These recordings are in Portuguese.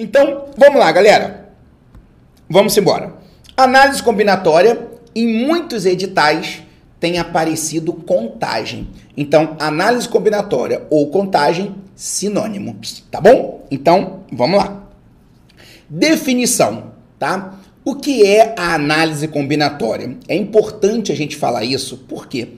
Então, vamos lá, galera. Vamos embora. Análise combinatória, em muitos editais tem aparecido contagem. Então, análise combinatória ou contagem, sinônimo, tá bom? Então, vamos lá. Definição, tá? O que é a análise combinatória? É importante a gente falar isso, porque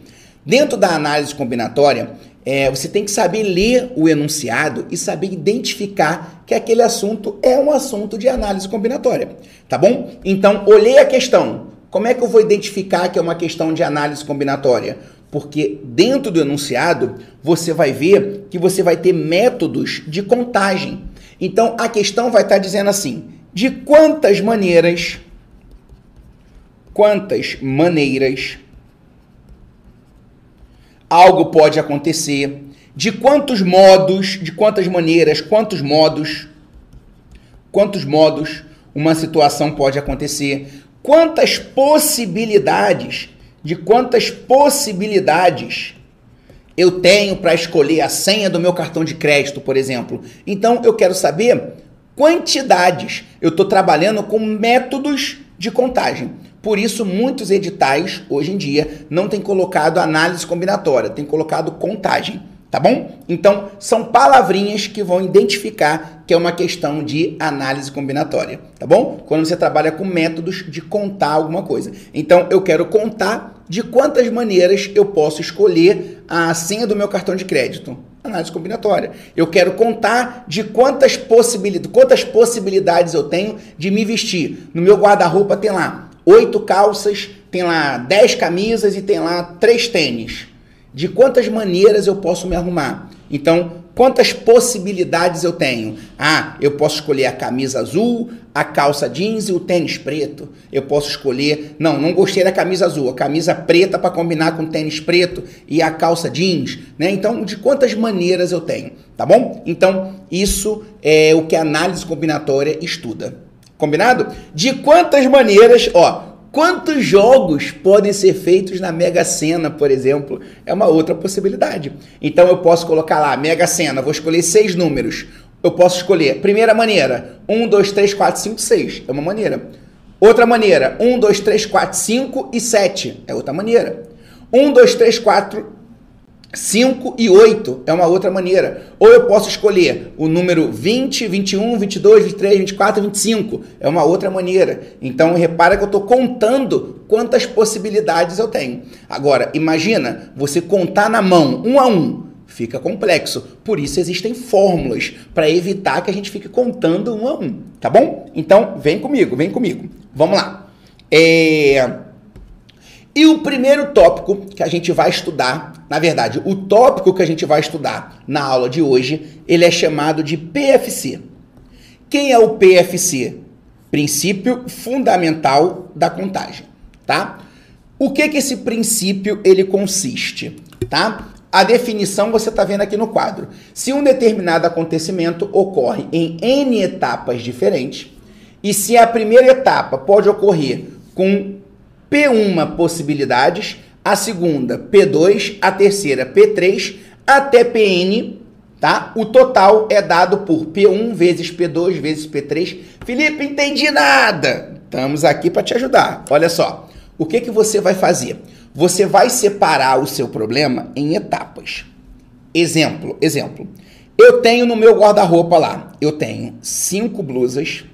dentro da análise combinatória, é, você tem que saber ler o enunciado e saber identificar que aquele assunto é um assunto de análise combinatória, tá bom? Então, olhei a questão. Como é que eu vou identificar que é uma questão de análise combinatória? Porque dentro do enunciado, você vai ver que você vai ter métodos de contagem. Então, a questão vai estar dizendo assim: de quantas maneiras, quantas maneiras algo pode acontecer, de quantos modos, de quantas maneiras, quantos modos, quantos modos uma situação pode acontecer, quantas possibilidades, de quantas possibilidades eu tenho para escolher a senha do meu cartão de crédito, por exemplo. Então eu quero saber quantidades. Eu estou trabalhando com métodos de contagem. Por isso, muitos editais, hoje em dia, não têm colocado análise combinatória, têm colocado contagem, tá bom? Então, são palavrinhas que vão identificar que é uma questão de análise combinatória, tá bom? Quando você trabalha com métodos de contar alguma coisa. Então, eu quero contar de quantas maneiras eu posso escolher a senha do meu cartão de crédito. Análise combinatória. Eu quero contar de quantas possibilidades, quantas possibilidades eu tenho de me vestir. No meu guarda-roupa tem lá oito calças, tem lá dez camisas e tem lá três tênis. De quantas maneiras eu posso me arrumar? Então, quantas possibilidades eu tenho? Ah, eu posso escolher a camisa azul, a calça jeans e o tênis preto. Eu posso escolher, não, não gostei da camisa azul, a camisa preta para combinar com o tênis preto e a calça jeans, né? Então, de quantas maneiras eu tenho, tá bom? Então, isso é o que a análise combinatória estuda. Combinado? De quantas maneiras, ó, quantos jogos podem ser feitos na Mega Sena, por exemplo? É uma outra possibilidade. Então eu posso colocar lá, Mega Sena, vou escolher seis números. Eu posso escolher, primeira maneira, 1, 2, 3, 4, 5, 6. É uma maneira. Outra maneira, 1, 2, 3, 4, 5 e 7. É outra maneira. 1, 2, 3, 4, 5 e 8 é uma outra maneira. Ou eu posso escolher o número 20, 21, 22, 23, 24, 25. É uma outra maneira. Então, repara que eu estou contando quantas possibilidades eu tenho. Agora, imagina você contar na mão, um a um. Fica complexo. Por isso existem fórmulas para evitar que a gente fique contando um a um. Tá bom? Então, vem comigo, vem comigo. Vamos lá. É... E o primeiro tópico que a gente vai estudar, na verdade, o tópico que a gente vai estudar na aula de hoje, ele é chamado de PFC. Quem é o PFC? Princípio fundamental da contagem, tá? O que que esse princípio ele consiste, tá? A definição você está vendo aqui no quadro. Se um determinado acontecimento ocorre em N etapas diferentes, e se a primeira etapa pode ocorrer com P1 possibilidades, a segunda P2, a terceira P3, até PN, tá? O total é dado por P1 vezes P2 vezes P3. Felipe, entendi nada. Estamos aqui para te ajudar. Olha só. O que que você vai fazer? Você vai separar o seu problema em etapas. Exemplo, exemplo. Eu tenho no meu guarda-roupa lá, eu tenho cinco blusas,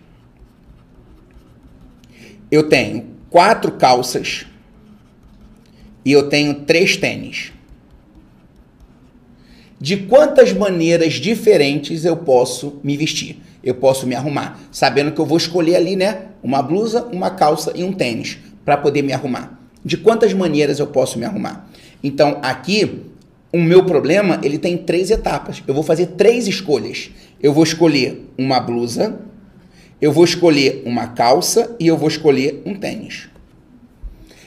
eu tenho quatro calças e eu tenho três tênis. De quantas maneiras diferentes eu posso me vestir? Eu posso me arrumar, sabendo que eu vou escolher ali, né? Uma blusa, uma calça e um tênis para poder me arrumar. De quantas maneiras eu posso me arrumar? Então, aqui, o meu problema, ele tem três etapas. Eu vou fazer três escolhas. Eu vou escolher uma blusa, eu vou escolher uma calça e eu vou escolher um tênis.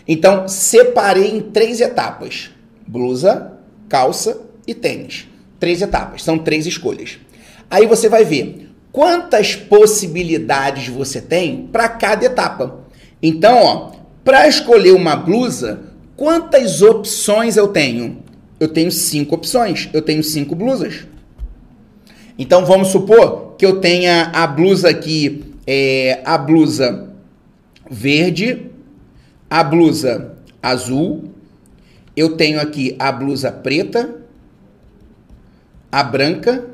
Então, separei em três etapas: blusa, calça e tênis. Três etapas, são três escolhas. Aí você vai ver quantas possibilidades você tem para cada etapa. Então, ó, para escolher uma blusa, quantas opções eu tenho? Eu tenho cinco opções, eu tenho cinco blusas. Então vamos supor que eu tenha a blusa aqui, é, a blusa verde, a blusa azul, eu tenho aqui a blusa preta, a branca,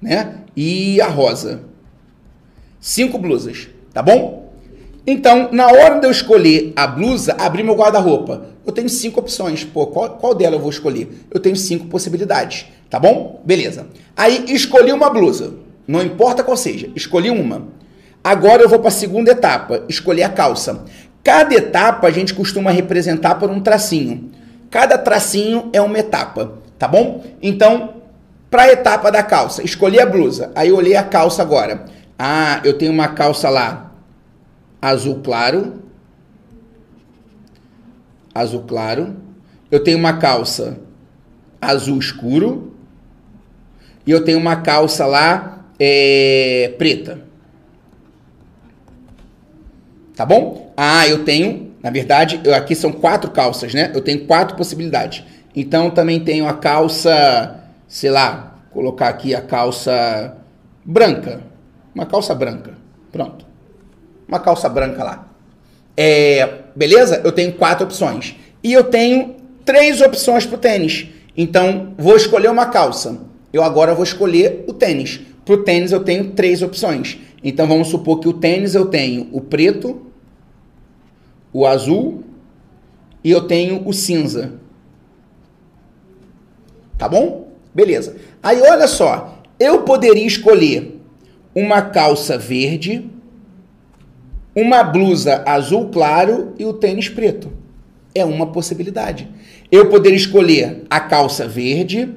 né? E a rosa. Cinco blusas, tá bom? Então, na hora de eu escolher a blusa, abrir meu guarda-roupa, eu tenho cinco opções. Pô, qual, qual dela eu vou escolher? Eu tenho cinco possibilidades, tá bom? Beleza. Aí, escolhi uma blusa. Não importa qual seja, escolhi uma. Agora eu vou para a segunda etapa, escolher a calça. Cada etapa a gente costuma representar por um tracinho. Cada tracinho é uma etapa, tá bom? Então, para a etapa da calça, escolhi a blusa. Aí eu olhei a calça agora. Ah, eu tenho uma calça lá azul claro. Azul claro. Eu tenho uma calça azul escuro. E eu tenho uma calça lá é, preta. Tá bom? Ah, eu tenho, na verdade, eu, aqui são quatro calças, né? Eu tenho quatro possibilidades. Então também tenho a calça, sei lá, colocar aqui a calça branca. Uma calça branca. Pronto. Uma calça branca lá. É, beleza? Eu tenho quatro opções. E eu tenho três opções para o tênis. Então, vou escolher uma calça. Eu agora vou escolher o tênis. Para o tênis eu tenho três opções. Então, vamos supor que o tênis eu tenho o preto, o azul e eu tenho o cinza. Tá bom? Beleza. Aí olha só, eu poderia escolher uma calça verde, uma blusa azul claro e o tênis preto. É uma possibilidade. Eu poderia escolher a calça verde,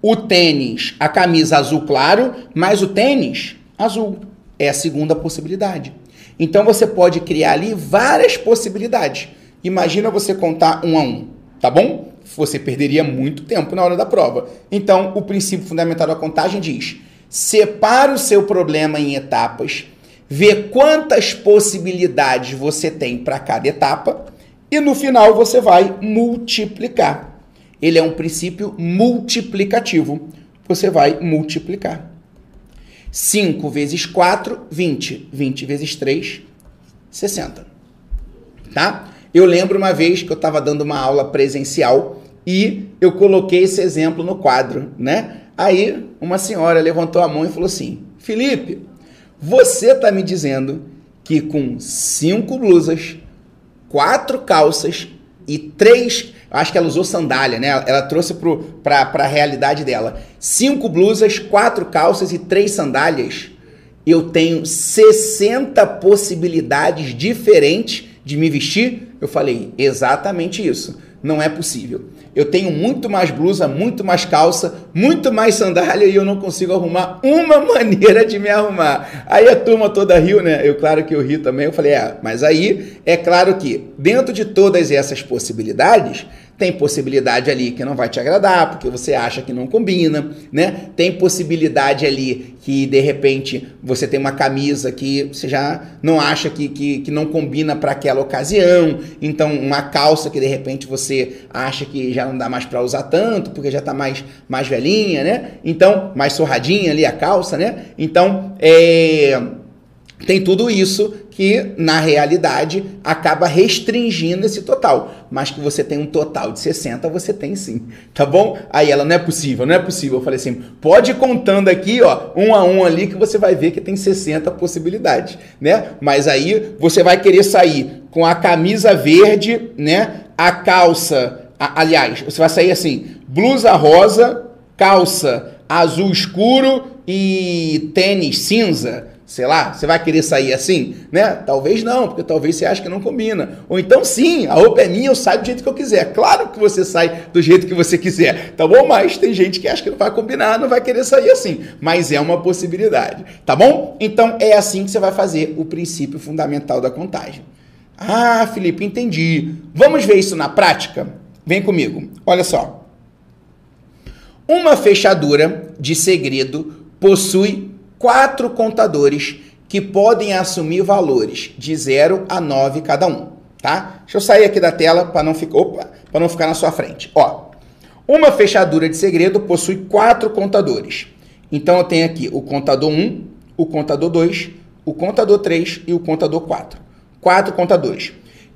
o tênis, a camisa azul claro, mas o tênis azul. É a segunda possibilidade. Então você pode criar ali várias possibilidades. Imagina você contar um a um, tá bom? Você perderia muito tempo na hora da prova. Então, o princípio fundamental da contagem diz: separe o seu problema em etapas, vê quantas possibilidades você tem para cada etapa e no final você vai multiplicar. Ele é um princípio multiplicativo. Você vai multiplicar. 5 vezes 4, 20. 20 vezes 3, 60. Tá? Eu lembro uma vez que eu estava dando uma aula presencial e eu coloquei esse exemplo no quadro, né? Aí uma senhora levantou a mão e falou assim: Felipe, você está me dizendo que com cinco blusas, quatro calças e três Acho que ela usou sandália, né? Ela trouxe para a realidade dela. Cinco blusas, quatro calças e três sandálias. Eu tenho 60 possibilidades diferentes de me vestir. Eu falei, exatamente isso. Não é possível. Eu tenho muito mais blusa, muito mais calça, muito mais sandália e eu não consigo arrumar uma maneira de me arrumar. Aí a turma toda riu, né? Eu, claro que eu ri também. Eu falei, é, mas aí é claro que dentro de todas essas possibilidades, tem possibilidade ali que não vai te agradar, porque você acha que não combina, né? Tem possibilidade ali que de repente você tem uma camisa que você já não acha que, que, que não combina para aquela ocasião, então uma calça que de repente você acha que já não dá mais para usar tanto, porque já está mais, mais velhinha, né? Então, mais sorradinha ali a calça, né? Então, é tem tudo isso que, na realidade, acaba restringindo esse total. Mas que você tem um total de 60, você tem sim. Tá bom? Aí ela, não é possível, não é possível. Eu falei assim, pode ir contando aqui, ó, um a um ali, que você vai ver que tem 60 possibilidades, né? Mas aí você vai querer sair com a camisa verde, né? A calça, a, aliás, você vai sair assim, blusa rosa, calça azul escuro e tênis cinza sei lá, você vai querer sair assim, né? Talvez não, porque talvez você ache que não combina. Ou então sim, a roupa é minha, eu saio do jeito que eu quiser. Claro que você sai do jeito que você quiser, tá bom? Mas tem gente que acha que não vai combinar, não vai querer sair assim. Mas é uma possibilidade, tá bom? Então é assim que você vai fazer o princípio fundamental da contagem. Ah, Felipe, entendi. Vamos ver isso na prática? Vem comigo. Olha só. Uma fechadura de segredo possui quatro contadores que podem assumir valores de 0 a 9 cada um, tá? Deixa eu sair aqui da tela para não ficar, opa, para não ficar na sua frente. Ó, uma fechadura de segredo possui quatro contadores Então eu tenho aqui o contador 1, o contador 2, o contador 3 e o contador 4. Quatro contadores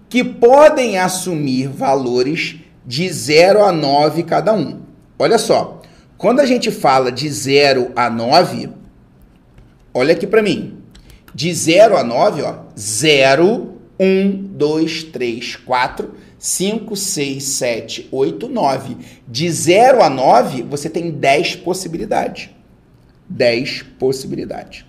que podem assumir valores de 0 a 9 cada um. Olha só, quando a gente fala de 0 a 9, olha aqui para mim. De 0 a 9, ó, 0, 1, 2, 3, 4, 5, 6, 7, 8, 9. De 0 a 9, você tem 10 possibilidades. 10 possibilidades.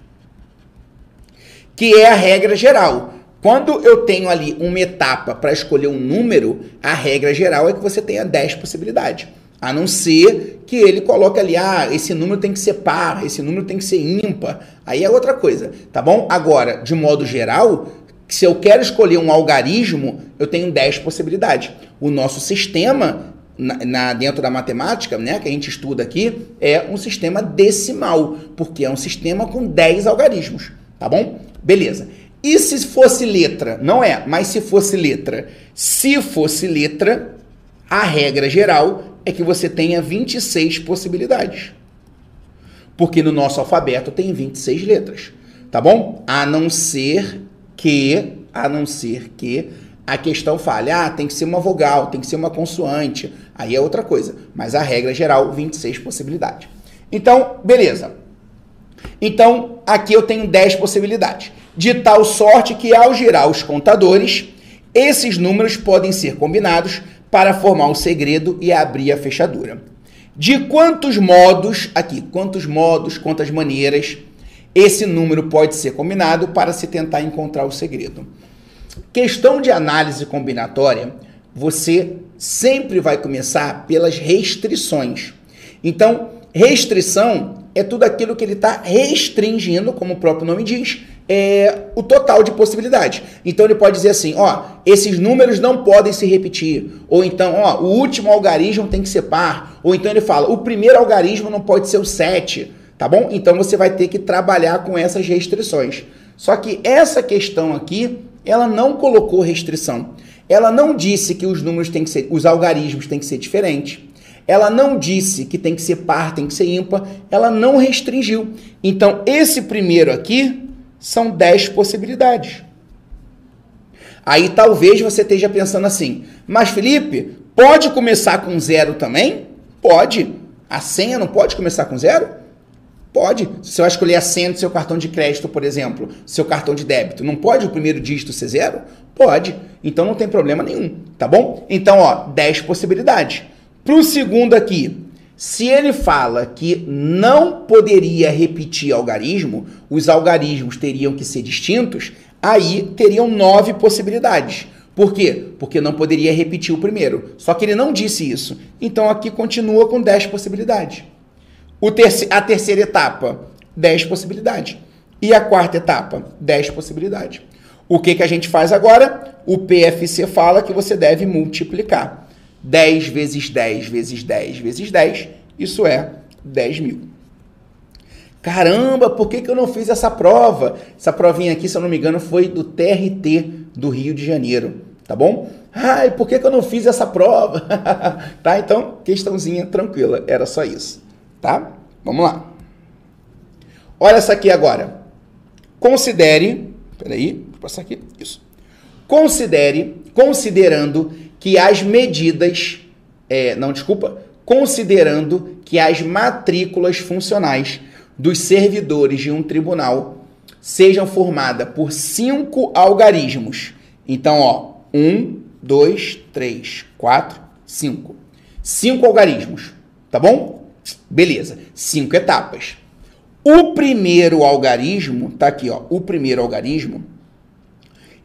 Que é a regra geral. Quando eu tenho ali uma etapa para escolher um número, a regra geral é que você tenha 10 possibilidades. A não ser que ele coloque ali, ah, esse número tem que ser par, esse número tem que ser ímpar. Aí é outra coisa, tá bom? Agora, de modo geral, se eu quero escolher um algarismo, eu tenho 10 possibilidades. O nosso sistema, na, na, dentro da matemática, né, que a gente estuda aqui, é um sistema decimal, porque é um sistema com 10 algarismos, tá bom? Beleza. E se fosse letra? Não é, mas se fosse letra. Se fosse letra, a regra geral é que você tenha 26 possibilidades. Porque no nosso alfabeto tem 26 letras, tá bom? A não ser que, a não ser que a questão fale, ah, tem que ser uma vogal, tem que ser uma consoante, aí é outra coisa. Mas a regra geral, 26 possibilidades. Então, beleza. Então, aqui eu tenho 10 possibilidades. De tal sorte que ao girar os contadores, esses números podem ser combinados para formar o segredo e abrir a fechadura. De quantos modos, aqui, quantos modos, quantas maneiras esse número pode ser combinado para se tentar encontrar o segredo? Questão de análise combinatória, você sempre vai começar pelas restrições. Então, restrição é tudo aquilo que ele está restringindo, como o próprio nome diz, é, o total de possibilidades. Então ele pode dizer assim, ó, esses números não podem se repetir. Ou então, ó, o último algarismo tem que ser par. Ou então ele fala, o primeiro algarismo não pode ser o 7, tá bom? Então você vai ter que trabalhar com essas restrições. Só que essa questão aqui, ela não colocou restrição. Ela não disse que os números têm que ser, os algarismos têm que ser diferentes. Ela não disse que tem que ser par, tem que ser ímpar. Ela não restringiu. Então, esse primeiro aqui, são 10 possibilidades. Aí talvez você esteja pensando assim, mas Felipe, pode começar com zero também? Pode. A senha não pode começar com zero? Pode. Você vai escolher a senha do seu cartão de crédito, por exemplo, seu cartão de débito, não pode o primeiro dígito ser zero? Pode. Então não tem problema nenhum, tá bom? Então, ó, 10 possibilidades. Para o segundo aqui, se ele fala que não poderia repetir algarismo, os algarismos teriam que ser distintos, aí teriam nove possibilidades. Por quê? Porque não poderia repetir o primeiro. Só que ele não disse isso. Então aqui continua com dez possibilidades. Terci a terceira etapa, dez possibilidades. E a quarta etapa, dez possibilidades. O que, que a gente faz agora? O PFC fala que você deve multiplicar. 10 vezes 10 vezes 10 vezes 10, isso é 10 mil. Caramba, por que, que eu não fiz essa prova? Essa provinha aqui, se eu não me engano, foi do TRT do Rio de Janeiro, tá bom? Ai, por que, que eu não fiz essa prova? tá, então, questãozinha tranquila, era só isso, tá? Vamos lá. Olha essa aqui agora. Considere, peraí, vou passar aqui, isso. Considere, considerando que as medidas, é, não, desculpa, considerando que as matrículas funcionais dos servidores de um tribunal sejam formadas por cinco algarismos. Então, ó, um, dois, três, quatro, cinco. Cinco algarismos, tá bom? Beleza, cinco etapas. O primeiro algarismo, tá aqui, ó, o primeiro algarismo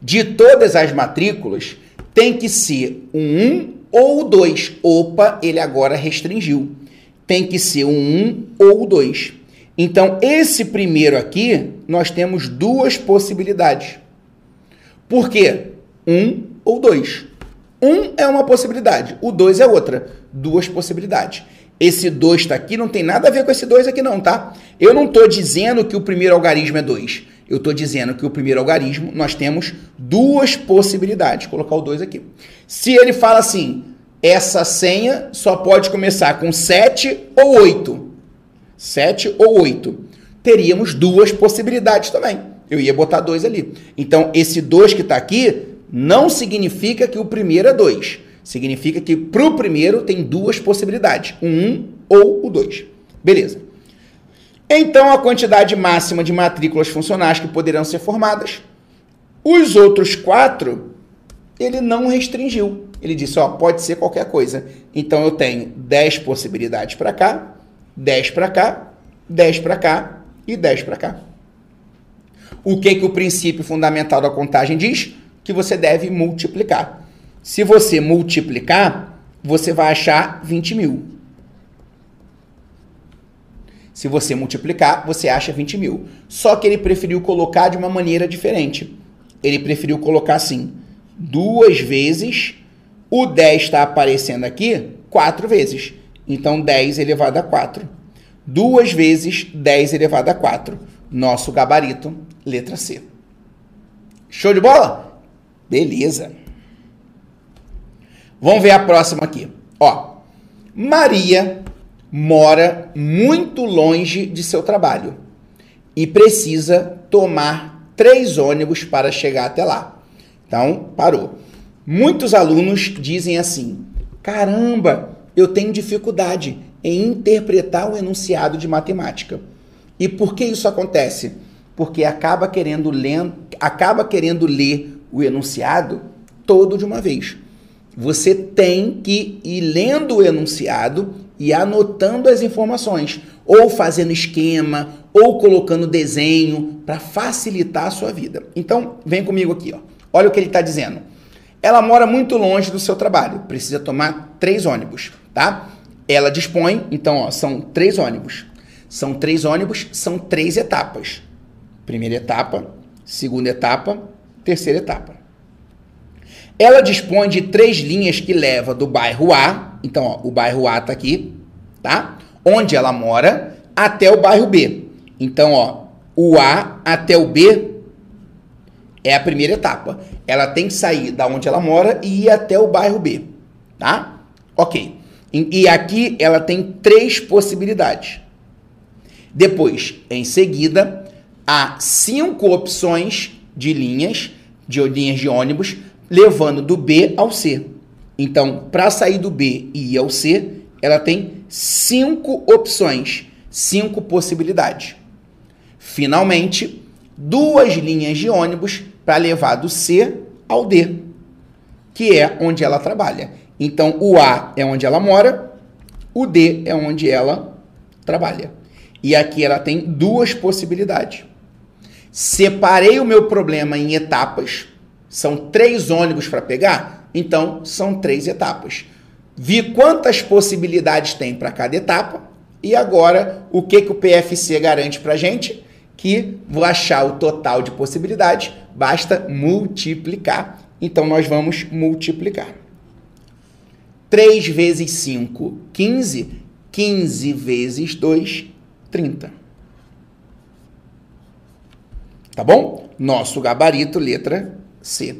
de todas as matrículas tem que ser um 1 ou 2. Opa, ele agora restringiu. Tem que ser um 1 ou 2. Então, esse primeiro aqui, nós temos duas possibilidades. Por quê? Um ou dois. Um é uma possibilidade, o dois é outra. Duas possibilidades. Esse 2 está aqui, não tem nada a ver com esse 2 aqui não, tá? Eu não estou dizendo que o primeiro algarismo é 2. Eu estou dizendo que o primeiro algarismo nós temos duas possibilidades. Vou colocar o 2 aqui. Se ele fala assim, essa senha só pode começar com 7 ou 8. 7 ou 8. Teríamos duas possibilidades também. Eu ia botar 2 ali. Então, esse 2 que está aqui não significa que o primeiro é 2. Significa que para o primeiro tem duas possibilidades: o 1 um ou o 2. Beleza. Então, a quantidade máxima de matrículas funcionais que poderão ser formadas. Os outros quatro, ele não restringiu. Ele disse, ó, pode ser qualquer coisa. Então, eu tenho 10 possibilidades para cá, 10 para cá, 10 para cá e 10 para cá. O que, que o princípio fundamental da contagem diz? Que você deve multiplicar. Se você multiplicar, você vai achar 20 mil. Se você multiplicar, você acha 20 mil. Só que ele preferiu colocar de uma maneira diferente. Ele preferiu colocar assim: duas vezes, o 10 está aparecendo aqui quatro vezes. Então 10 elevado a 4. Duas vezes 10 elevado a 4. Nosso gabarito, letra C. Show de bola? Beleza. Vamos ver a próxima aqui. Ó, Maria mora muito longe de seu trabalho e precisa tomar três ônibus para chegar até lá. Então, parou. Muitos alunos dizem assim: caramba, eu tenho dificuldade em interpretar o enunciado de matemática. E por que isso acontece? Porque acaba querendo ler, acaba querendo ler o enunciado todo de uma vez. Você tem que ir lendo o enunciado e anotando as informações, ou fazendo esquema, ou colocando desenho para facilitar a sua vida. Então, vem comigo aqui, ó. Olha o que ele está dizendo. Ela mora muito longe do seu trabalho, precisa tomar três ônibus, tá? Ela dispõe, então, ó, são três ônibus. São três ônibus, são três etapas. Primeira etapa, segunda etapa, terceira etapa. Ela dispõe de três linhas que leva do bairro A, então ó, o bairro A está aqui, tá? Onde ela mora, até o bairro B. Então, ó, o A até o B é a primeira etapa. Ela tem que sair da onde ela mora e ir até o bairro B, tá? Ok. E aqui ela tem três possibilidades. Depois, em seguida, há cinco opções de linhas, de linhas de ônibus levando do B ao C. Então, para sair do B e ir ao C, ela tem cinco opções, cinco possibilidades. Finalmente, duas linhas de ônibus para levar do C ao D, que é onde ela trabalha. Então, o A é onde ela mora, o D é onde ela trabalha. E aqui ela tem duas possibilidades. Separei o meu problema em etapas são três ônibus para pegar? Então, são três etapas. Vi quantas possibilidades tem para cada etapa e agora o que, que o PFC garante para gente? Que vou achar o total de possibilidades, basta multiplicar. Então, nós vamos multiplicar. 3 vezes 5, 15. 15 vezes 2, 30. Tá bom? Nosso gabarito, letra C.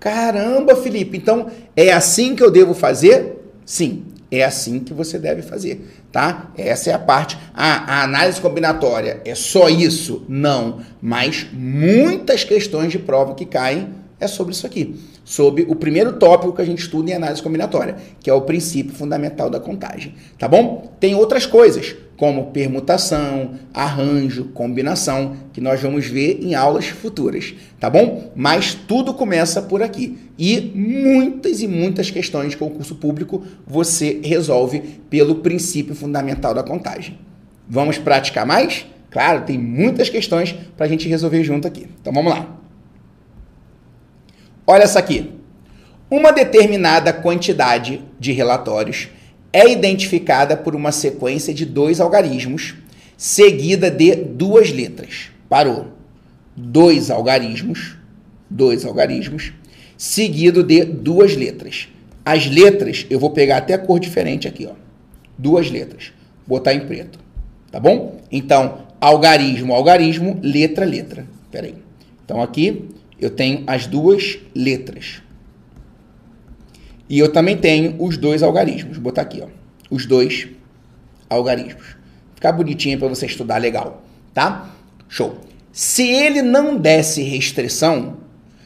Caramba, Felipe, então é assim que eu devo fazer? Sim, é assim que você deve fazer, tá? Essa é a parte. Ah, a análise combinatória é só isso? Não, mas muitas questões de prova que caem é sobre isso aqui, sobre o primeiro tópico que a gente estuda em análise combinatória, que é o princípio fundamental da contagem, tá bom? Tem outras coisas, como permutação, arranjo, combinação, que nós vamos ver em aulas futuras, tá bom? Mas tudo começa por aqui. E muitas e muitas questões de concurso público você resolve pelo princípio fundamental da contagem. Vamos praticar mais? Claro, tem muitas questões para a gente resolver junto aqui. Então vamos lá. Olha essa aqui. Uma determinada quantidade de relatórios é identificada por uma sequência de dois algarismos, seguida de duas letras. Parou. Dois algarismos, dois algarismos, seguido de duas letras. As letras, eu vou pegar até a cor diferente aqui, ó. Duas letras. Botar em preto. Tá bom? Então, algarismo, algarismo, letra, letra. Pera aí. Então, aqui eu tenho as duas letras. E eu também tenho os dois algarismos. Vou botar aqui, ó. Os dois algarismos. Ficar bonitinho para você estudar legal, tá? Show. Se ele não desse restrição,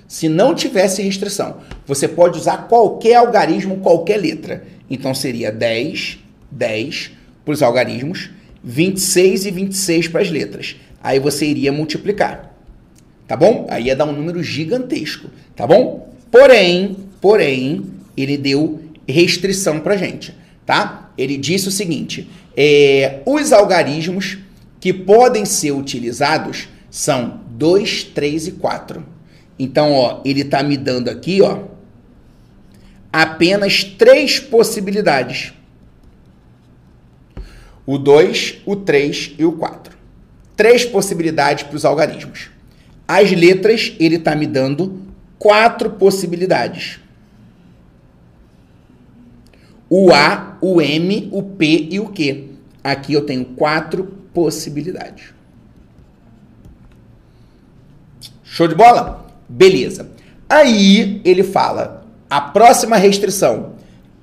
se não tivesse restrição, você pode usar qualquer algarismo, qualquer letra. Então seria 10, 10 para os algarismos, 26 e 26 para as letras. Aí você iria multiplicar. Tá bom? Aí ia dar um número gigantesco, tá bom? Porém, porém, ele deu restrição para gente, tá? Ele disse o seguinte: é, os algarismos que podem ser utilizados são 2, 3 e 4. Então, ó, ele está me dando aqui, ó, apenas três possibilidades. O 2, o 3 e o 4. Três possibilidades para os algarismos. As letras, ele está me dando quatro possibilidades. O A, o M, o P e o Q. Aqui eu tenho quatro possibilidades. Show de bola? Beleza. Aí ele fala: a próxima restrição.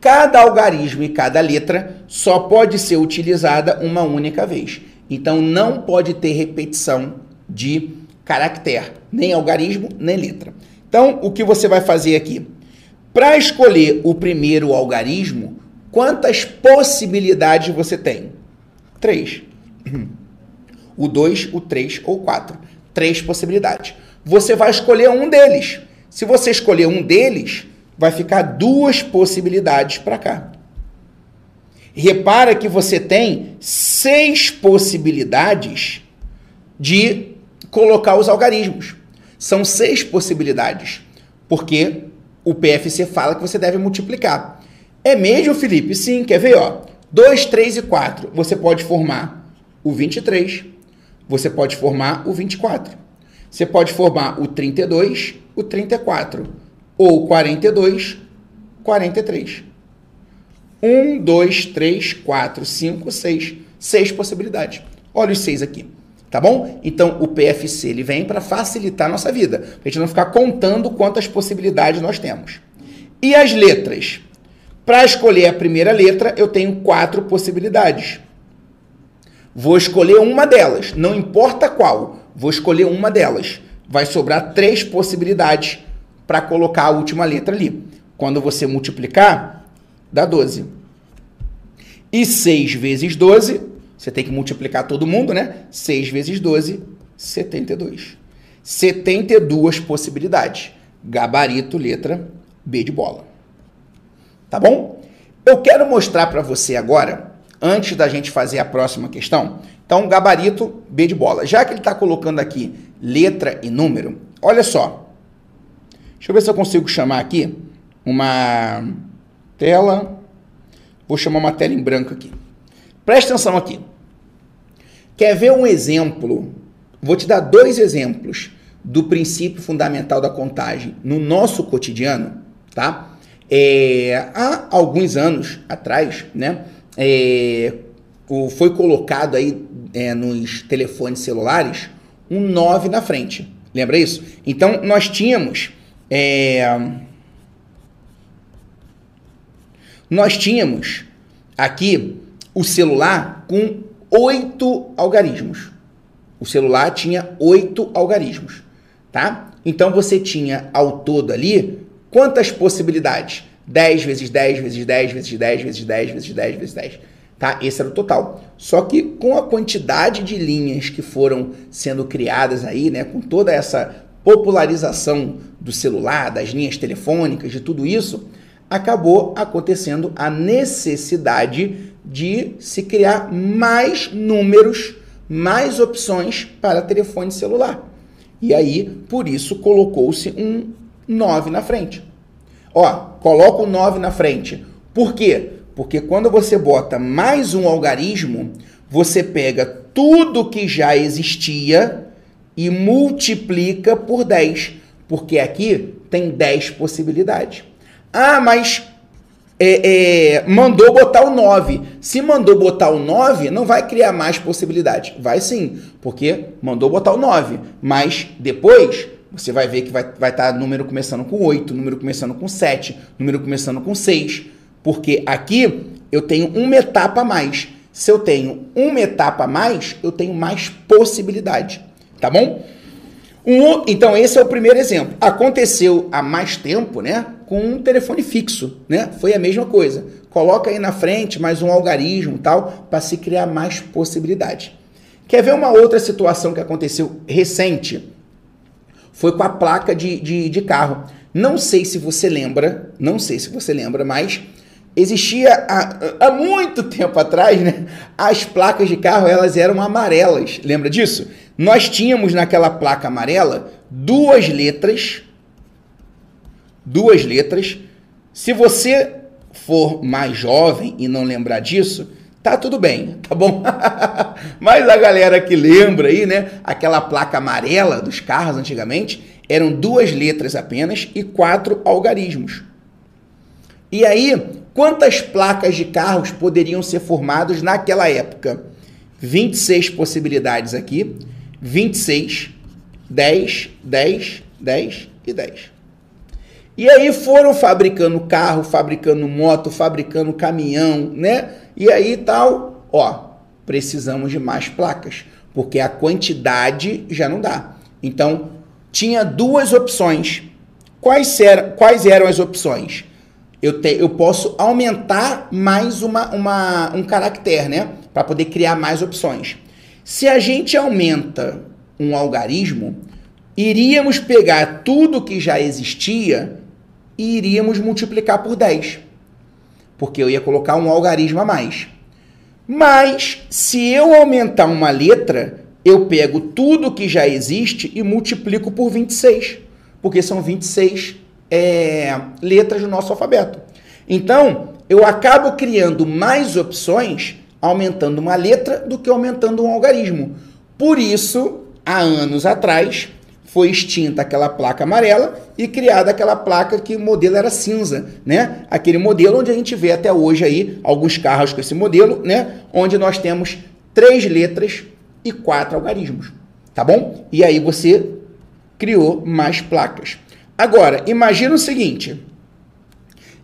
Cada algarismo e cada letra só pode ser utilizada uma única vez. Então não pode ter repetição de caractere, nem algarismo, nem letra. Então, o que você vai fazer aqui? Para escolher o primeiro algarismo, quantas possibilidades você tem? Três. O 2, o 3 ou 4. Três possibilidades. Você vai escolher um deles. Se você escolher um deles, vai ficar duas possibilidades para cá. Repara que você tem seis possibilidades de colocar os algarismos. São seis possibilidades, porque o PFC fala que você deve multiplicar. É mesmo, Felipe? Sim, quer ver? Ó, 2, 3 e 4. Você pode formar o 23, você pode formar o 24. Você pode formar o 32, o 34, ou 42, 43. 1, 2, 3, 4, 5, 6. Seis possibilidades. Olha os seis aqui. Tá bom? Então o PFC ele vem para facilitar a nossa vida, para a gente não ficar contando quantas possibilidades nós temos. E as letras? Para escolher a primeira letra, eu tenho quatro possibilidades. Vou escolher uma delas, não importa qual, vou escolher uma delas. Vai sobrar três possibilidades para colocar a última letra ali. Quando você multiplicar, dá 12. E 6 vezes 12, você tem que multiplicar todo mundo, né? 6 vezes 12, 72. 72 possibilidades. Gabarito, letra B de bola. Tá bom? Eu quero mostrar para você agora, antes da gente fazer a próxima questão. Então, gabarito B de bola. Já que ele está colocando aqui letra e número, olha só. Deixa eu ver se eu consigo chamar aqui uma tela. Vou chamar uma tela em branco aqui. Presta atenção aqui. Quer ver um exemplo? Vou te dar dois exemplos do princípio fundamental da contagem no nosso cotidiano, tá? É, há alguns anos atrás, né, é, o, foi colocado aí é, nos telefones celulares um 9 na frente. Lembra isso? Então, nós tínhamos é, nós tínhamos aqui o celular com oito algarismos. O celular tinha oito algarismos, tá? Então você tinha ao todo ali quantas possibilidades? 10 vezes 10 vezes 10 vezes 10 vezes 10 vezes 10 vezes 10. Tá? Esse era o total. Só que com a quantidade de linhas que foram sendo criadas aí, né, com toda essa popularização do celular, das linhas telefônicas, de tudo isso, acabou acontecendo a necessidade de se criar mais números, mais opções para telefone celular. E aí, por isso, colocou-se um 9 na frente. Ó, coloca o 9 na frente. Por quê? Porque quando você bota mais um algarismo, você pega tudo que já existia e multiplica por 10. Porque aqui tem 10 possibilidades. Ah, mas é, é, mandou botar o 9. Se mandou botar o 9, não vai criar mais possibilidades. Vai sim, porque mandou botar o 9. Mas depois você vai ver que vai estar vai tá número começando com 8, número começando com 7, número começando com 6. Porque aqui eu tenho uma etapa a mais. Se eu tenho uma etapa a mais, eu tenho mais possibilidade, tá bom? Um, então, esse é o primeiro exemplo. Aconteceu há mais tempo, né? Com um telefone fixo, né? Foi a mesma coisa. Coloca aí na frente mais um algarismo tal, para se criar mais possibilidade. Quer ver uma outra situação que aconteceu recente? Foi com a placa de, de, de carro. Não sei se você lembra, não sei se você lembra, mas existia há, há, muito tempo atrás, né? As placas de carro elas eram amarelas. Lembra disso? Nós tínhamos naquela placa amarela duas letras, duas letras. Se você for mais jovem e não lembrar disso, tá tudo bem, tá bom? Mas a galera que lembra aí, né? Aquela placa amarela dos carros antigamente eram duas letras apenas e quatro algarismos. E aí, quantas placas de carros poderiam ser formadas naquela época? 26 possibilidades aqui, 26, 10, 10, 10 e 10. E aí foram fabricando carro, fabricando moto, fabricando caminhão, né? E aí tal, ó, precisamos de mais placas, porque a quantidade já não dá. Então, tinha duas opções. Quais, eram, quais eram as opções? Eu, te, eu posso aumentar mais uma, uma, um caractere, né? Para poder criar mais opções. Se a gente aumenta um algarismo, iríamos pegar tudo que já existia e iríamos multiplicar por 10. Porque eu ia colocar um algarismo a mais. Mas, se eu aumentar uma letra, eu pego tudo que já existe e multiplico por 26. Porque são 26 é, letras do nosso alfabeto. Então, eu acabo criando mais opções aumentando uma letra do que aumentando um algarismo. Por isso, há anos atrás, foi extinta aquela placa amarela e criada aquela placa que o modelo era cinza, né? Aquele modelo onde a gente vê até hoje aí alguns carros com esse modelo, né? Onde nós temos três letras e quatro algarismos, tá bom? E aí você criou mais placas. Agora, imagina o seguinte: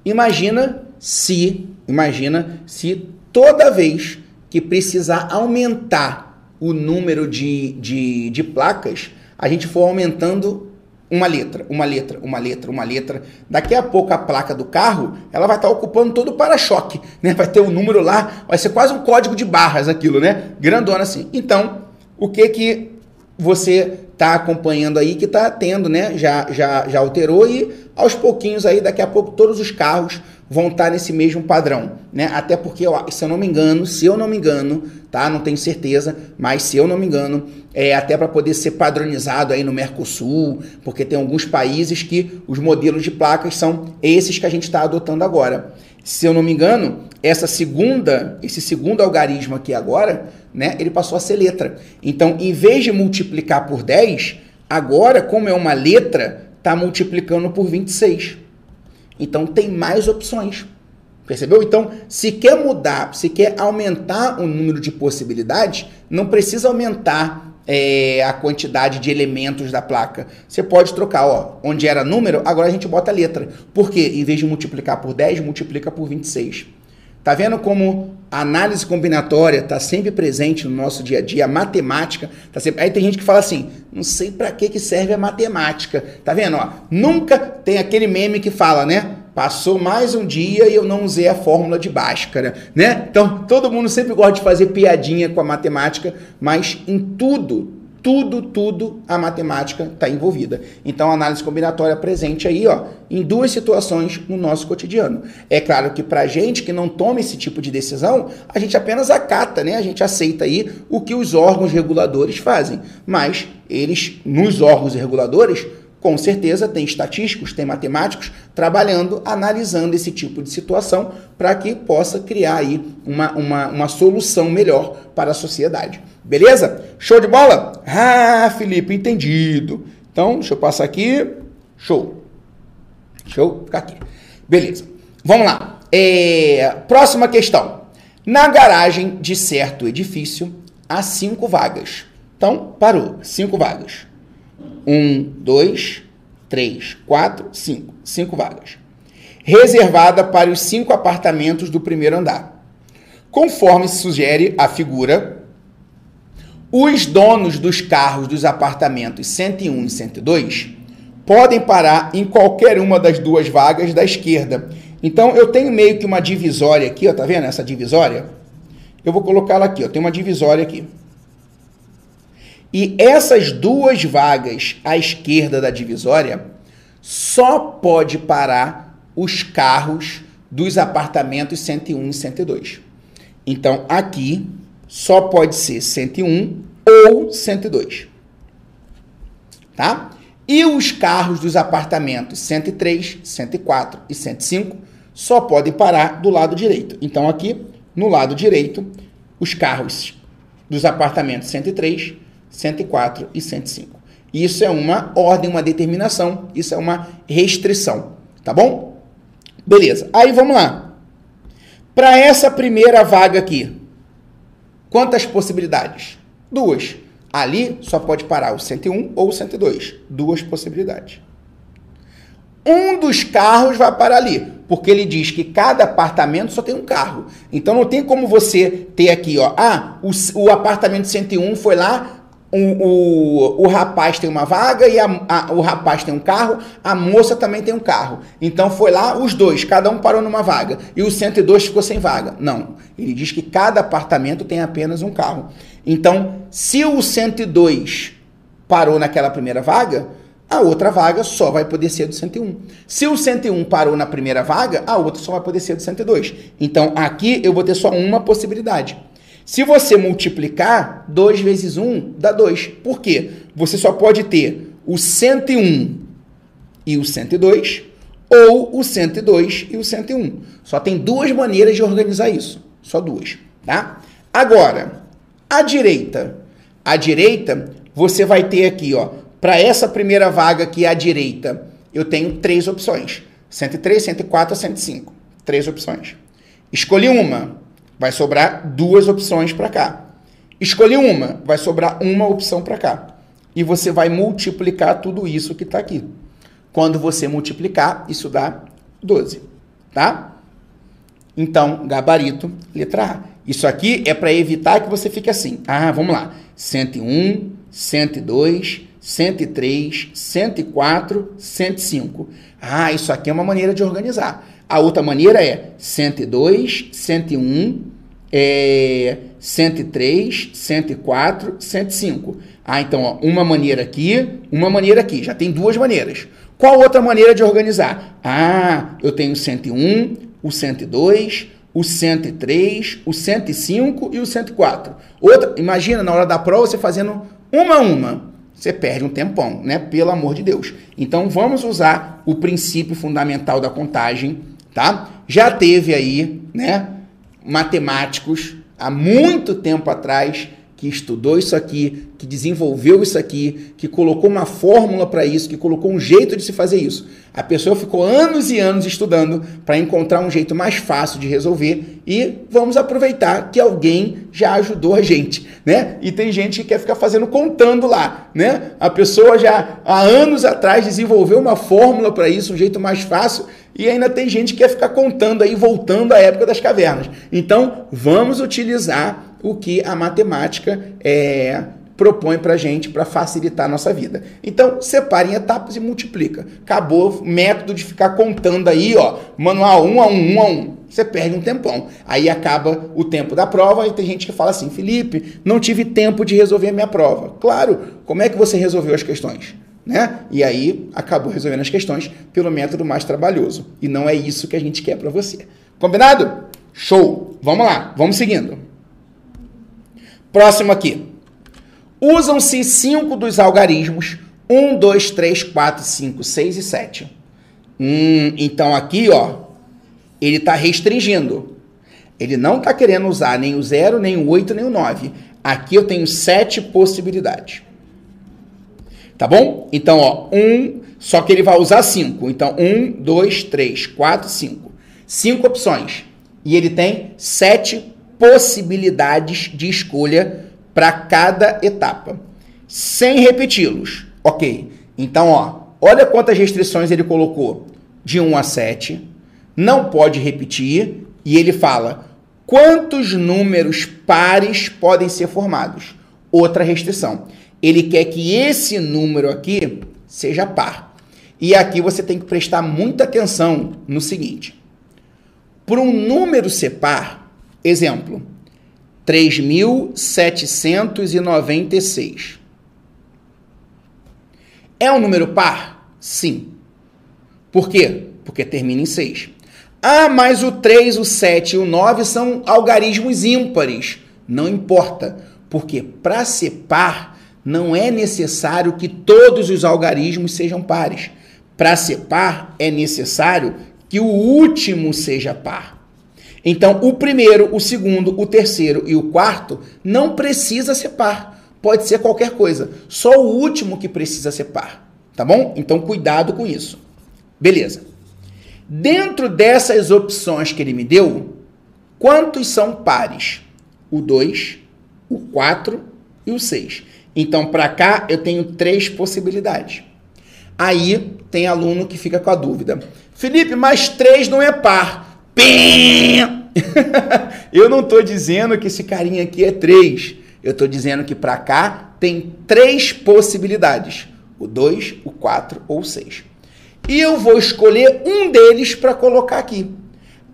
imagina se, imagina se toda vez que precisar aumentar o número de, de, de placas, a gente for aumentando uma letra, uma letra, uma letra, uma letra. Daqui a pouco a placa do carro, ela vai estar ocupando todo o para-choque, né? Vai ter um número lá, vai ser quase um código de barras aquilo, né? Grandona assim. Então, o que que você está acompanhando aí que está tendo, né? Já, já, já alterou e aos pouquinhos aí, daqui a pouco todos os carros vão estar tá nesse mesmo padrão, né? Até porque, ó, se eu não me engano, se eu não me engano, tá? Não tenho certeza, mas se eu não me engano, é até para poder ser padronizado aí no Mercosul, porque tem alguns países que os modelos de placas são esses que a gente está adotando agora. Se eu não me engano, essa segunda, esse segundo algarismo aqui agora, né, ele passou a ser letra. Então, em vez de multiplicar por 10, agora, como é uma letra, está multiplicando por 26. Então tem mais opções. Percebeu? Então, se quer mudar, se quer aumentar o número de possibilidades, não precisa aumentar é, a quantidade de elementos da placa. Você pode trocar, ó, onde era número, agora a gente bota letra. Por quê? Em vez de multiplicar por 10, multiplica por 26. Tá vendo como a análise combinatória está sempre presente no nosso dia a dia, a matemática tá sempre. Aí tem gente que fala assim, não sei para que que serve a matemática. Tá vendo? Ó, nunca tem aquele meme que fala, né? Passou mais um dia e eu não usei a fórmula de Bhaskara, né? Então todo mundo sempre gosta de fazer piadinha com a matemática, mas em tudo tudo, tudo a matemática está envolvida. Então, a análise combinatória presente aí, ó, em duas situações no nosso cotidiano. É claro que para gente que não toma esse tipo de decisão, a gente apenas acata, né? A gente aceita aí o que os órgãos reguladores fazem. Mas eles, nos órgãos reguladores, com certeza tem estatísticos, tem matemáticos trabalhando, analisando esse tipo de situação para que possa criar aí uma, uma, uma solução melhor para a sociedade. Beleza? Show de bola? Ah, Felipe, entendido. Então, deixa eu passar aqui. Show. Deixa eu ficar aqui. Beleza. Vamos lá. É, próxima questão. Na garagem de certo edifício, há cinco vagas. Então, parou. Cinco vagas. Um, dois, três, quatro, cinco. Cinco vagas. Reservada para os cinco apartamentos do primeiro andar. Conforme sugere a figura, os donos dos carros dos apartamentos 101 e 102 podem parar em qualquer uma das duas vagas da esquerda. Então eu tenho meio que uma divisória aqui, ó, tá vendo essa divisória? Eu vou colocá-la aqui, ó, tem uma divisória aqui. E essas duas vagas à esquerda da divisória só pode parar os carros dos apartamentos 101 e 102. Então aqui só pode ser 101 ou 102. Tá? E os carros dos apartamentos 103, 104 e 105 só podem parar do lado direito. Então aqui, no lado direito, os carros dos apartamentos 103, 104 e 105. Isso é uma ordem, uma determinação, isso é uma restrição, tá bom? Beleza. Aí vamos lá. Para essa primeira vaga aqui, Quantas possibilidades? Duas. Ali só pode parar o 101 ou o 102. Duas possibilidades. Um dos carros vai parar ali, porque ele diz que cada apartamento só tem um carro. Então não tem como você ter aqui, ó, ah, o, o apartamento 101 foi lá, o, o, o rapaz tem uma vaga e a, a, o rapaz tem um carro, a moça também tem um carro. Então foi lá os dois, cada um parou numa vaga. E o 102 ficou sem vaga. Não. Ele diz que cada apartamento tem apenas um carro. Então, se o 102 parou naquela primeira vaga, a outra vaga só vai poder ser do 101. Se o 101 parou na primeira vaga, a outra só vai poder ser do 102. Então, aqui eu vou ter só uma possibilidade. Se você multiplicar, 2 vezes 1 dá 2. Por quê? Você só pode ter o 101 e o 102 ou o 102 e o 101. Só tem duas maneiras de organizar isso. Só duas, tá? Agora, a direita. A direita, você vai ter aqui, ó, para essa primeira vaga aqui à direita, eu tenho três opções. 103, 104, 105. Três opções. Escolhi uma vai sobrar duas opções para cá. Escolhi uma, vai sobrar uma opção para cá. E você vai multiplicar tudo isso que está aqui. Quando você multiplicar, isso dá 12, tá? Então, gabarito, letra A. Isso aqui é para evitar que você fique assim. Ah, vamos lá. 101, 102, 103, 104, 105. Ah, isso aqui é uma maneira de organizar. A outra maneira é 102, 101, é, 103, 104, 105. Ah, então, ó, uma maneira aqui, uma maneira aqui. Já tem duas maneiras. Qual outra maneira de organizar? Ah, eu tenho o 101, o 102, o 103, o 105 e o 104. Outra, imagina na hora da prova você fazendo uma a uma. Você perde um tempão, né? Pelo amor de Deus. Então vamos usar o princípio fundamental da contagem tá? Já teve aí, né, matemáticos há muito tempo atrás que estudou isso aqui, que desenvolveu isso aqui, que colocou uma fórmula para isso, que colocou um jeito de se fazer isso. A pessoa ficou anos e anos estudando para encontrar um jeito mais fácil de resolver e vamos aproveitar que alguém já ajudou a gente, né? E tem gente que quer ficar fazendo contando lá, né? A pessoa já há anos atrás desenvolveu uma fórmula para isso, um jeito mais fácil e ainda tem gente que quer ficar contando aí, voltando à época das cavernas. Então, vamos utilizar o que a matemática é, propõe para a gente para facilitar a nossa vida. Então, separe em etapas e multiplica. Acabou o método de ficar contando aí, ó, manual um a um, um a um. Você perde um tempão. Aí acaba o tempo da prova e tem gente que fala assim, Felipe, não tive tempo de resolver a minha prova. Claro, como é que você resolveu as questões? Né? E aí acabou resolvendo as questões pelo método mais trabalhoso. E não é isso que a gente quer para você. Combinado? Show! Vamos lá, vamos seguindo. Próximo aqui. Usam-se cinco dos algarismos 1, 2, 3, 4, 5, 6 e 7. Hum, então aqui, ó, ele está restringindo. Ele não está querendo usar nem o 0, nem o 8, nem o 9. Aqui eu tenho sete possibilidades. Tá bom? Então, ó, um, só que ele vai usar cinco. Então, um, dois, três, quatro, cinco. Cinco opções. E ele tem sete possibilidades de escolha para cada etapa, sem repeti-los. Ok. Então, ó, olha quantas restrições ele colocou. De 1 a 7. Não pode repetir. E ele fala Quantos números pares podem ser formados? Outra restrição. Ele quer que esse número aqui seja par. E aqui você tem que prestar muita atenção no seguinte. Por um número ser par, exemplo, 3.796. É um número par? Sim. Por quê? Porque termina em 6. Ah, mas o 3, o 7 e o 9 são algarismos ímpares. Não importa, porque para ser par, não é necessário que todos os algarismos sejam pares. Para ser par, é necessário que o último seja par. Então, o primeiro, o segundo, o terceiro e o quarto não precisa ser par. Pode ser qualquer coisa. Só o último que precisa ser par. Tá bom? Então, cuidado com isso. Beleza. Dentro dessas opções que ele me deu, quantos são pares? O 2, o 4 e o 6. Então, para cá, eu tenho três possibilidades. Aí tem aluno que fica com a dúvida. Felipe, mas 3 não é par. Eu não estou dizendo que esse carinha aqui é 3. Eu estou dizendo que para cá tem três possibilidades: o 2, o 4 ou o 6. E eu vou escolher um deles para colocar aqui.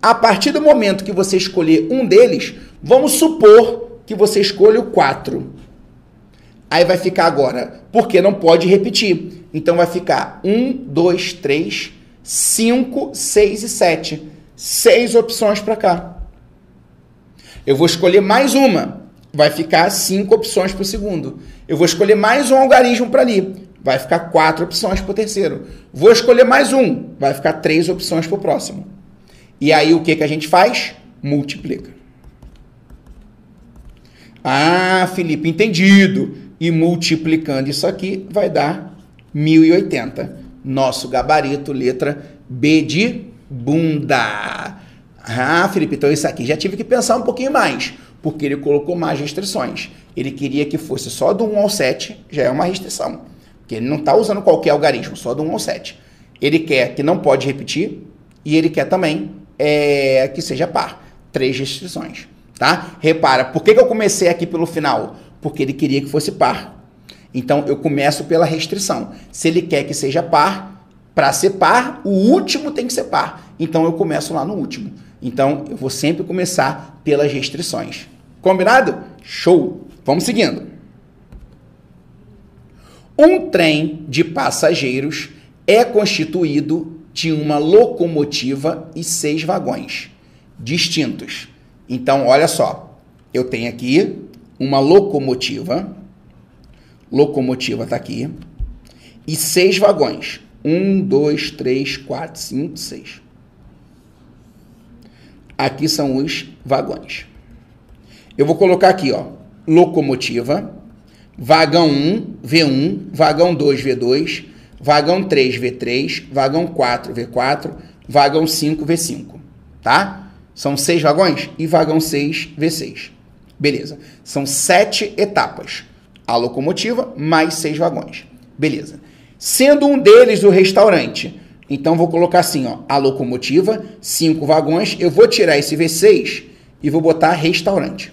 A partir do momento que você escolher um deles, vamos supor que você escolha o 4. Aí vai ficar agora, porque não pode repetir. Então vai ficar 1, 2, 3, 5, 6 e 7. Seis opções para cá. Eu vou escolher mais uma. Vai ficar cinco opções para o segundo. Eu vou escolher mais um algarismo para ali. Vai ficar quatro opções para o terceiro. Vou escolher mais um. Vai ficar três opções para o próximo. E aí o que, que a gente faz? Multiplica. Ah, Felipe, entendido. E multiplicando isso aqui vai dar 1080. Nosso gabarito, letra B de bunda. Ah, Felipe, então isso aqui já tive que pensar um pouquinho mais, porque ele colocou mais restrições. Ele queria que fosse só do 1 ao 7, já é uma restrição. Porque ele não está usando qualquer algarismo, só do 1 ao 7. Ele quer que não pode repetir e ele quer também é, que seja par. Três restrições, tá? Repara, por que, que eu comecei aqui pelo final? Porque ele queria que fosse par. Então eu começo pela restrição. Se ele quer que seja par, para ser par, o último tem que ser par. Então eu começo lá no último. Então eu vou sempre começar pelas restrições. Combinado? Show! Vamos seguindo. Um trem de passageiros é constituído de uma locomotiva e seis vagões distintos. Então, olha só, eu tenho aqui uma locomotiva, locomotiva está aqui, e seis vagões. Um, dois, três, quatro, cinco, seis. Aqui são os vagões. Eu vou colocar aqui, ó, locomotiva, vagão 1, V1, vagão 2, V2, vagão 3, V3, vagão 4, V4, vagão 5, V5, tá? São seis vagões e vagão 6, V6. Beleza. São sete etapas. A locomotiva mais seis vagões. Beleza. Sendo um deles o restaurante. Então vou colocar assim, ó, a locomotiva, cinco vagões, eu vou tirar esse V6 e vou botar restaurante.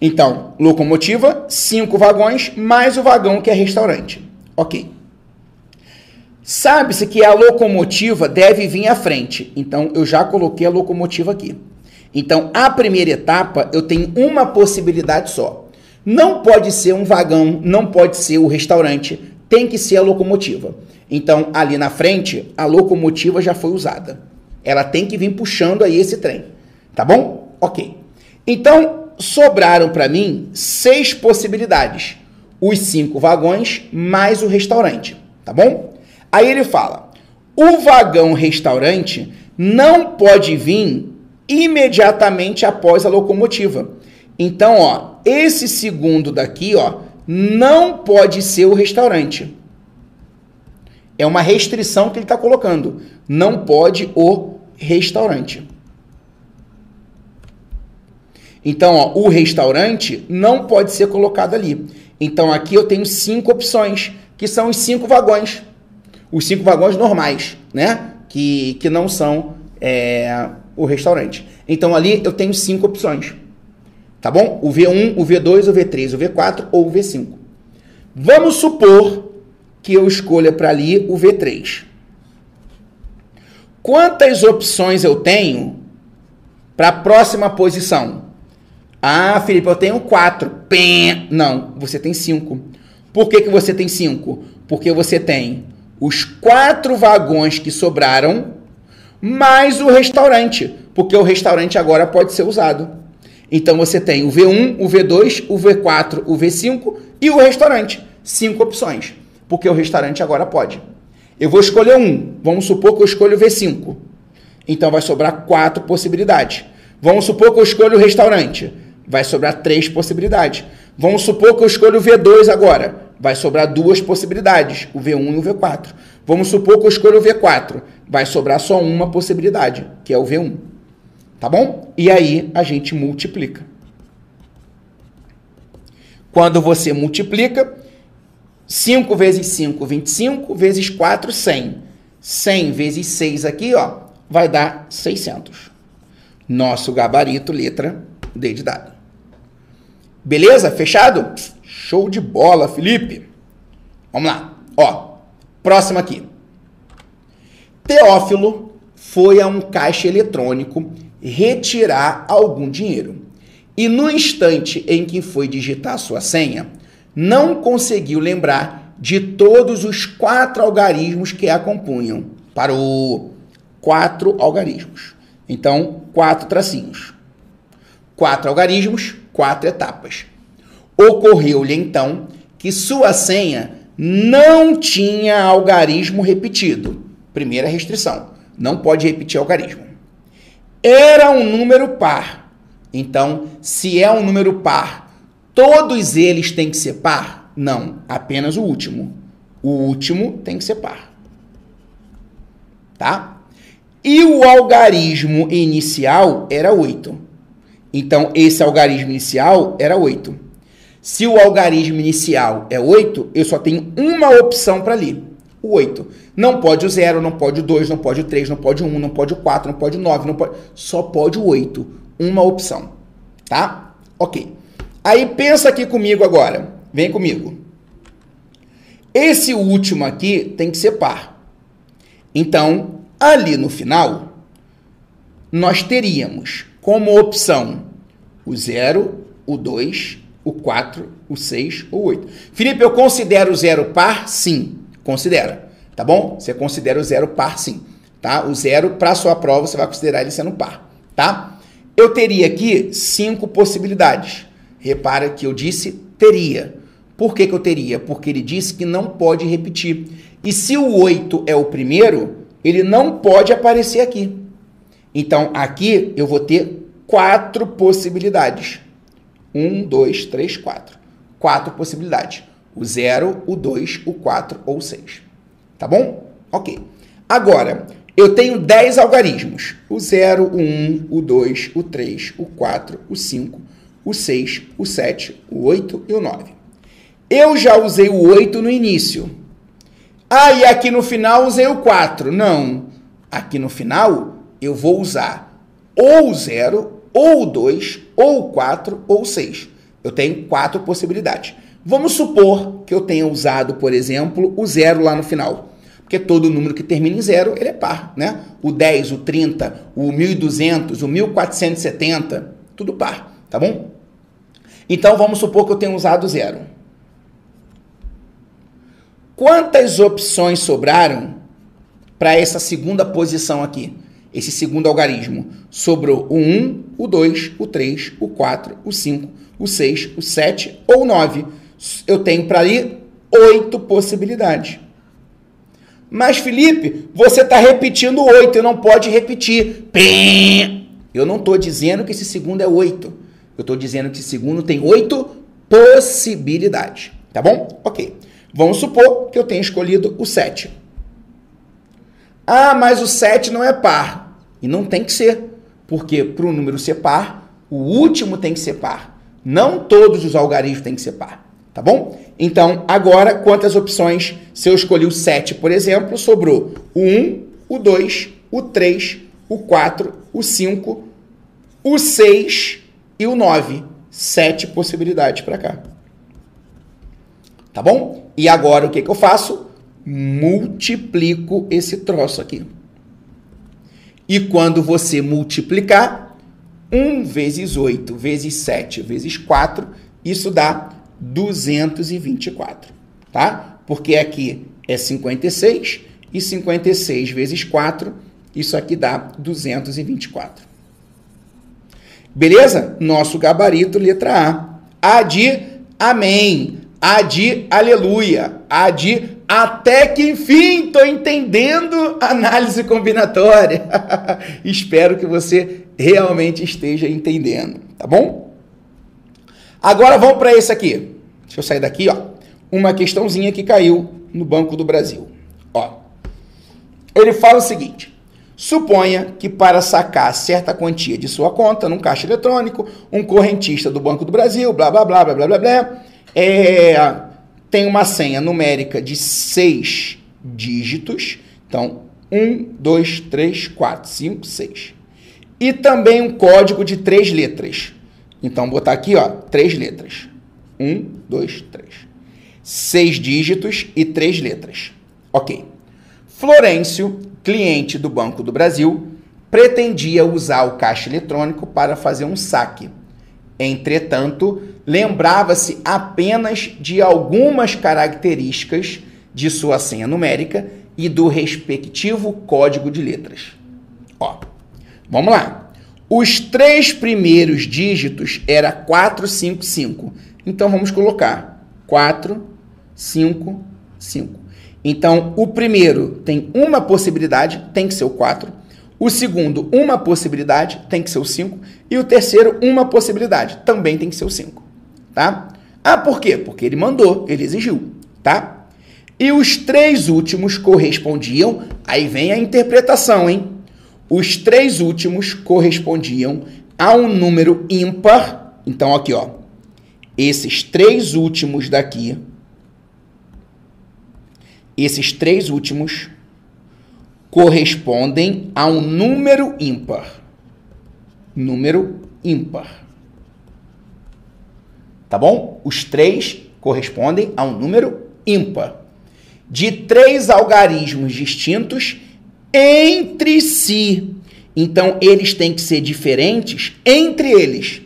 Então, locomotiva, cinco vagões, mais o vagão que é restaurante. Ok. Sabe-se que a locomotiva deve vir à frente. Então, eu já coloquei a locomotiva aqui. Então, a primeira etapa, eu tenho uma possibilidade só. Não pode ser um vagão, não pode ser o restaurante, tem que ser a locomotiva. Então, ali na frente, a locomotiva já foi usada. Ela tem que vir puxando aí esse trem. Tá bom? Ok. Então, sobraram para mim seis possibilidades. Os cinco vagões mais o restaurante, tá bom? Aí ele fala: o vagão restaurante não pode vir imediatamente após a locomotiva. Então, ó, esse segundo daqui, ó, não pode ser o restaurante. É uma restrição que ele está colocando. Não pode o restaurante. Então, ó, o restaurante não pode ser colocado ali. Então, aqui eu tenho cinco opções, que são os cinco vagões. Os cinco vagões normais, né? Que, que não são é, o restaurante. Então ali eu tenho cinco opções. Tá bom? O V1, o V2, o V3, o V4 ou o V5. Vamos supor que eu escolha para ali o V3. Quantas opções eu tenho para a próxima posição? Ah, Felipe, eu tenho quatro. Pém. Não, você tem cinco. Por que, que você tem cinco? Porque você tem os quatro vagões que sobraram, mais o restaurante. Porque o restaurante agora pode ser usado. Então você tem o V1, o V2, o V4, o V5 e o restaurante. Cinco opções. Porque o restaurante agora pode. Eu vou escolher um. Vamos supor que eu escolho o V5. Então vai sobrar quatro possibilidades. Vamos supor que eu escolho o restaurante. Vai sobrar três possibilidades. Vamos supor que eu escolho o V2 agora. Vai sobrar duas possibilidades, o V1 e o V4. Vamos supor que eu escolho o V4. Vai sobrar só uma possibilidade, que é o V1. Tá bom? E aí a gente multiplica. Quando você multiplica, 5 vezes 5, 25, vezes 4, 100. 100 vezes 6 aqui, ó, vai dar 600. Nosso gabarito, letra D de dado. Beleza? Fechado? Show de bola, Felipe. Vamos lá. Ó, próximo aqui. Teófilo foi a um caixa eletrônico retirar algum dinheiro. E no instante em que foi digitar sua senha, não conseguiu lembrar de todos os quatro algarismos que a compunham. Parou. Quatro algarismos. Então, quatro tracinhos. Quatro algarismos, quatro etapas. Ocorreu-lhe então que sua senha não tinha algarismo repetido. Primeira restrição: não pode repetir algarismo era um número par. Então, se é um número par, todos eles têm que ser par? Não, apenas o último. O último tem que ser par. Tá? E o algarismo inicial era 8. Então, esse algarismo inicial era 8. Se o algarismo inicial é 8, eu só tenho uma opção para ali o 8. Não pode o 0, não pode o 2, não pode o 3, não pode o 1, não pode o 4, não pode o 9, não pode... só pode o 8. Uma opção. Tá? Ok. Aí pensa aqui comigo agora. Vem comigo. Esse último aqui tem que ser par. Então, ali no final, nós teríamos como opção o 0, o 2, o 4, o 6 ou o 8. Felipe, eu considero o 0 par? Sim. Considera, tá bom? Você considera o zero par sim, tá? O zero para sua prova você vai considerar ele sendo par, tá? Eu teria aqui cinco possibilidades. Repara que eu disse teria. Por que, que eu teria? Porque ele disse que não pode repetir. E se o 8 é o primeiro, ele não pode aparecer aqui. Então, aqui eu vou ter quatro possibilidades. Um, dois, três, quatro. Quatro possibilidades. O 0, o 2, o 4 ou o 6. Tá bom? Ok. Agora, eu tenho 10 algarismos. O 0, o 1, o 2, o 3, o 4, o 5, o 6, o 7, o 8 e o 9. Eu já usei o 8 no início. Ah, e aqui no final usei o 4. Não. Aqui no final eu vou usar ou o 0, ou o 2, ou o 4, ou o 6. Eu tenho quatro possibilidades. Vamos supor que eu tenha usado, por exemplo, o zero lá no final. Porque todo número que termina em zero, ele é par, né? O 10, o 30, o 1200, o 1470, tudo par, tá bom? Então, vamos supor que eu tenha usado zero. Quantas opções sobraram para essa segunda posição aqui? Esse segundo algarismo. Sobrou o 1, o 2, o 3, o 4, o 5, o 6, o 7 ou o 9 eu tenho para ali oito possibilidades. Mas, Felipe, você está repetindo oito, e não pode repetir. Eu não estou dizendo que esse segundo é oito. Eu estou dizendo que esse segundo tem oito possibilidades. Tá bom? Ok. Vamos supor que eu tenha escolhido o 7. Ah, mas o 7 não é par. E não tem que ser. Porque para o número ser par, o último tem que ser par. Não todos os algarismos têm que ser par. Tá bom? Então, agora, quantas opções? Se eu escolhi o 7, por exemplo, sobrou o 1, o 2, o 3, o 4, o 5, o 6 e o 9. Sete possibilidades para cá. Tá bom? E agora o que, que eu faço? Multiplico esse troço aqui. E quando você multiplicar, 1 vezes 8 vezes 7 vezes 4, isso dá 224, tá? Porque aqui é 56 e 56 vezes 4, isso aqui dá 224. Beleza? Nosso gabarito, letra A. A de amém. A de aleluia. A de até que enfim estou entendendo análise combinatória. Espero que você realmente esteja entendendo, tá bom? Agora vamos para esse aqui. Deixa eu sair daqui, ó. Uma questãozinha que caiu no Banco do Brasil. Ó. Ele fala o seguinte: Suponha que para sacar certa quantia de sua conta num caixa eletrônico, um correntista do Banco do Brasil, blá blá blá blá blá blá, blá é, tem uma senha numérica de seis dígitos. Então, 1, 2, 3, 4, 5, 6. E também um código de três letras. Então, botar aqui, ó, três letras. 1, 2, 3. Seis dígitos e três letras. Ok. Florencio cliente do Banco do Brasil, pretendia usar o caixa eletrônico para fazer um saque. Entretanto, lembrava-se apenas de algumas características de sua senha numérica e do respectivo código de letras. Ó, vamos lá. Os três primeiros dígitos era 455. Então vamos colocar 4, 5, 5. Então, o primeiro tem uma possibilidade, tem que ser o 4. O segundo, uma possibilidade, tem que ser o 5. E o terceiro, uma possibilidade, também tem que ser o 5. Tá? Ah, por quê? Porque ele mandou, ele exigiu. Tá? E os três últimos correspondiam. Aí vem a interpretação, hein? Os três últimos correspondiam a um número ímpar. Então, aqui, ó. Esses três últimos daqui esses três últimos correspondem a um número ímpar. Número ímpar. Tá bom? Os três correspondem a um número ímpar. De três algarismos distintos entre si. Então, eles têm que ser diferentes entre eles.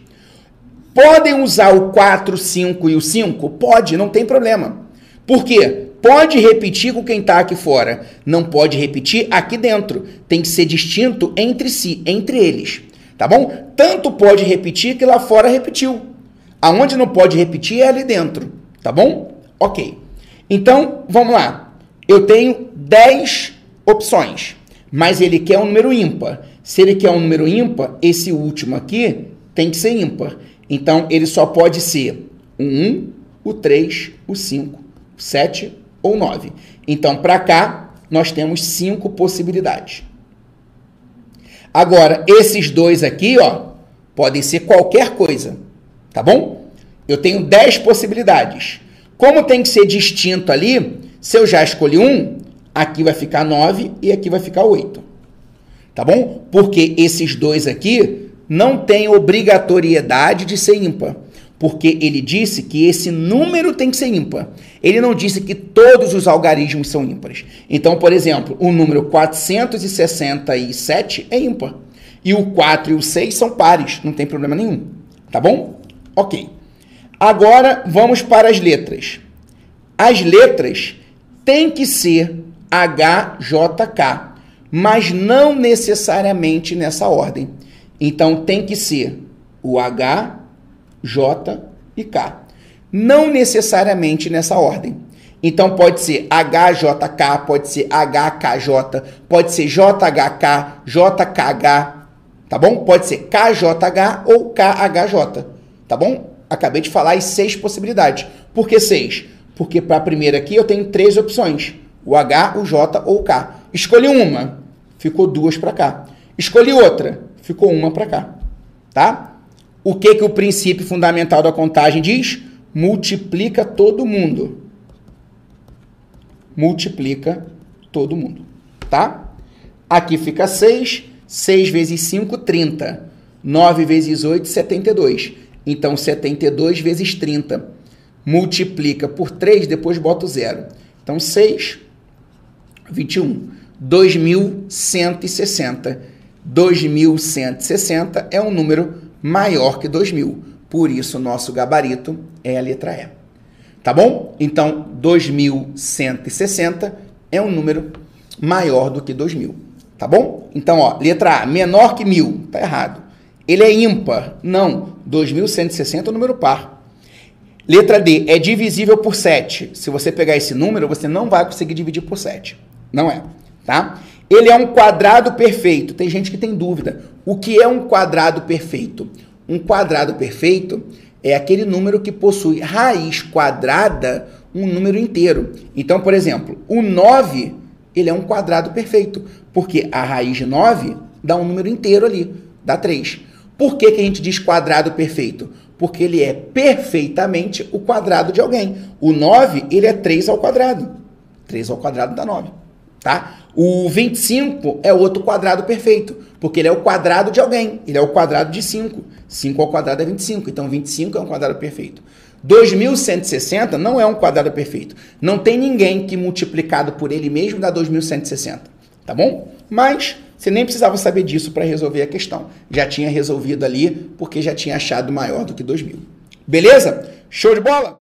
Podem usar o 4, 5 e o 5? Pode, não tem problema. Por quê? pode repetir com quem está aqui fora, não pode repetir aqui dentro. Tem que ser distinto entre si, entre eles. Tá bom? Tanto pode repetir que lá fora repetiu. Aonde não pode repetir é ali dentro. Tá bom? Ok. Então, vamos lá. Eu tenho 10 opções, mas ele quer um número ímpar. Se ele quer um número ímpar, esse último aqui tem que ser ímpar. Então, ele só pode ser o 1, o 3, o 5, o 7 ou 9. Então, para cá, nós temos cinco possibilidades. Agora, esses dois aqui, ó, podem ser qualquer coisa, tá bom? Eu tenho 10 possibilidades. Como tem que ser distinto ali, se eu já escolhi um, aqui vai ficar 9 e aqui vai ficar 8. Tá bom? Porque esses dois aqui não têm obrigatoriedade de ser ímpar porque ele disse que esse número tem que ser ímpar. Ele não disse que todos os algarismos são ímpares. Então, por exemplo, o número 467 é ímpar. E o 4 e o 6 são pares, não tem problema nenhum. Tá bom? Ok. Agora vamos para as letras. As letras têm que ser HJK, mas não necessariamente nessa ordem. Então tem que ser o H J e K. Não necessariamente nessa ordem. Então pode ser HJK, pode ser HKJ, pode ser JHK, JKH, tá bom? Pode ser KJH ou KHJ, tá bom? Acabei de falar as seis possibilidades. Por que seis? Porque para a primeira aqui eu tenho três opções: o H, o J ou o K. Escolhi uma, ficou duas para cá. Escolhi outra, ficou uma para cá, tá? O que, que o princípio fundamental da contagem diz? Multiplica todo mundo. Multiplica todo mundo, tá? Aqui fica 6, 6 vezes 5, 30. 9 vezes 8, 72. Então, 72 vezes 30. Multiplica por 3, depois bota o zero. Então, 6, 21. 2160. 2160 é um número maior que 2000. Por isso, nosso gabarito é a letra E. Tá bom? Então, 2160 é um número maior do que 2000. Tá bom? Então, ó, letra A, menor que 1000. Tá errado. Ele é ímpar. Não. 2160 é um número par. Letra D, é divisível por 7. Se você pegar esse número, você não vai conseguir dividir por 7. Não é, tá? Ele é um quadrado perfeito. Tem gente que tem dúvida. O que é um quadrado perfeito? Um quadrado perfeito é aquele número que possui raiz quadrada um número inteiro. Então, por exemplo, o 9, ele é um quadrado perfeito, porque a raiz de 9 dá um número inteiro ali, dá 3. Por que, que a gente diz quadrado perfeito? Porque ele é perfeitamente o quadrado de alguém. O 9, ele é 3 ao quadrado. 3 ao quadrado dá 9, tá? O 25 é outro quadrado perfeito, porque ele é o quadrado de alguém. Ele é o quadrado de 5. 5 ao quadrado é 25, então 25 é um quadrado perfeito. 2160 não é um quadrado perfeito. Não tem ninguém que multiplicado por ele mesmo dá 2160, tá bom? Mas você nem precisava saber disso para resolver a questão. Já tinha resolvido ali, porque já tinha achado maior do que 2000. Beleza? Show de bola?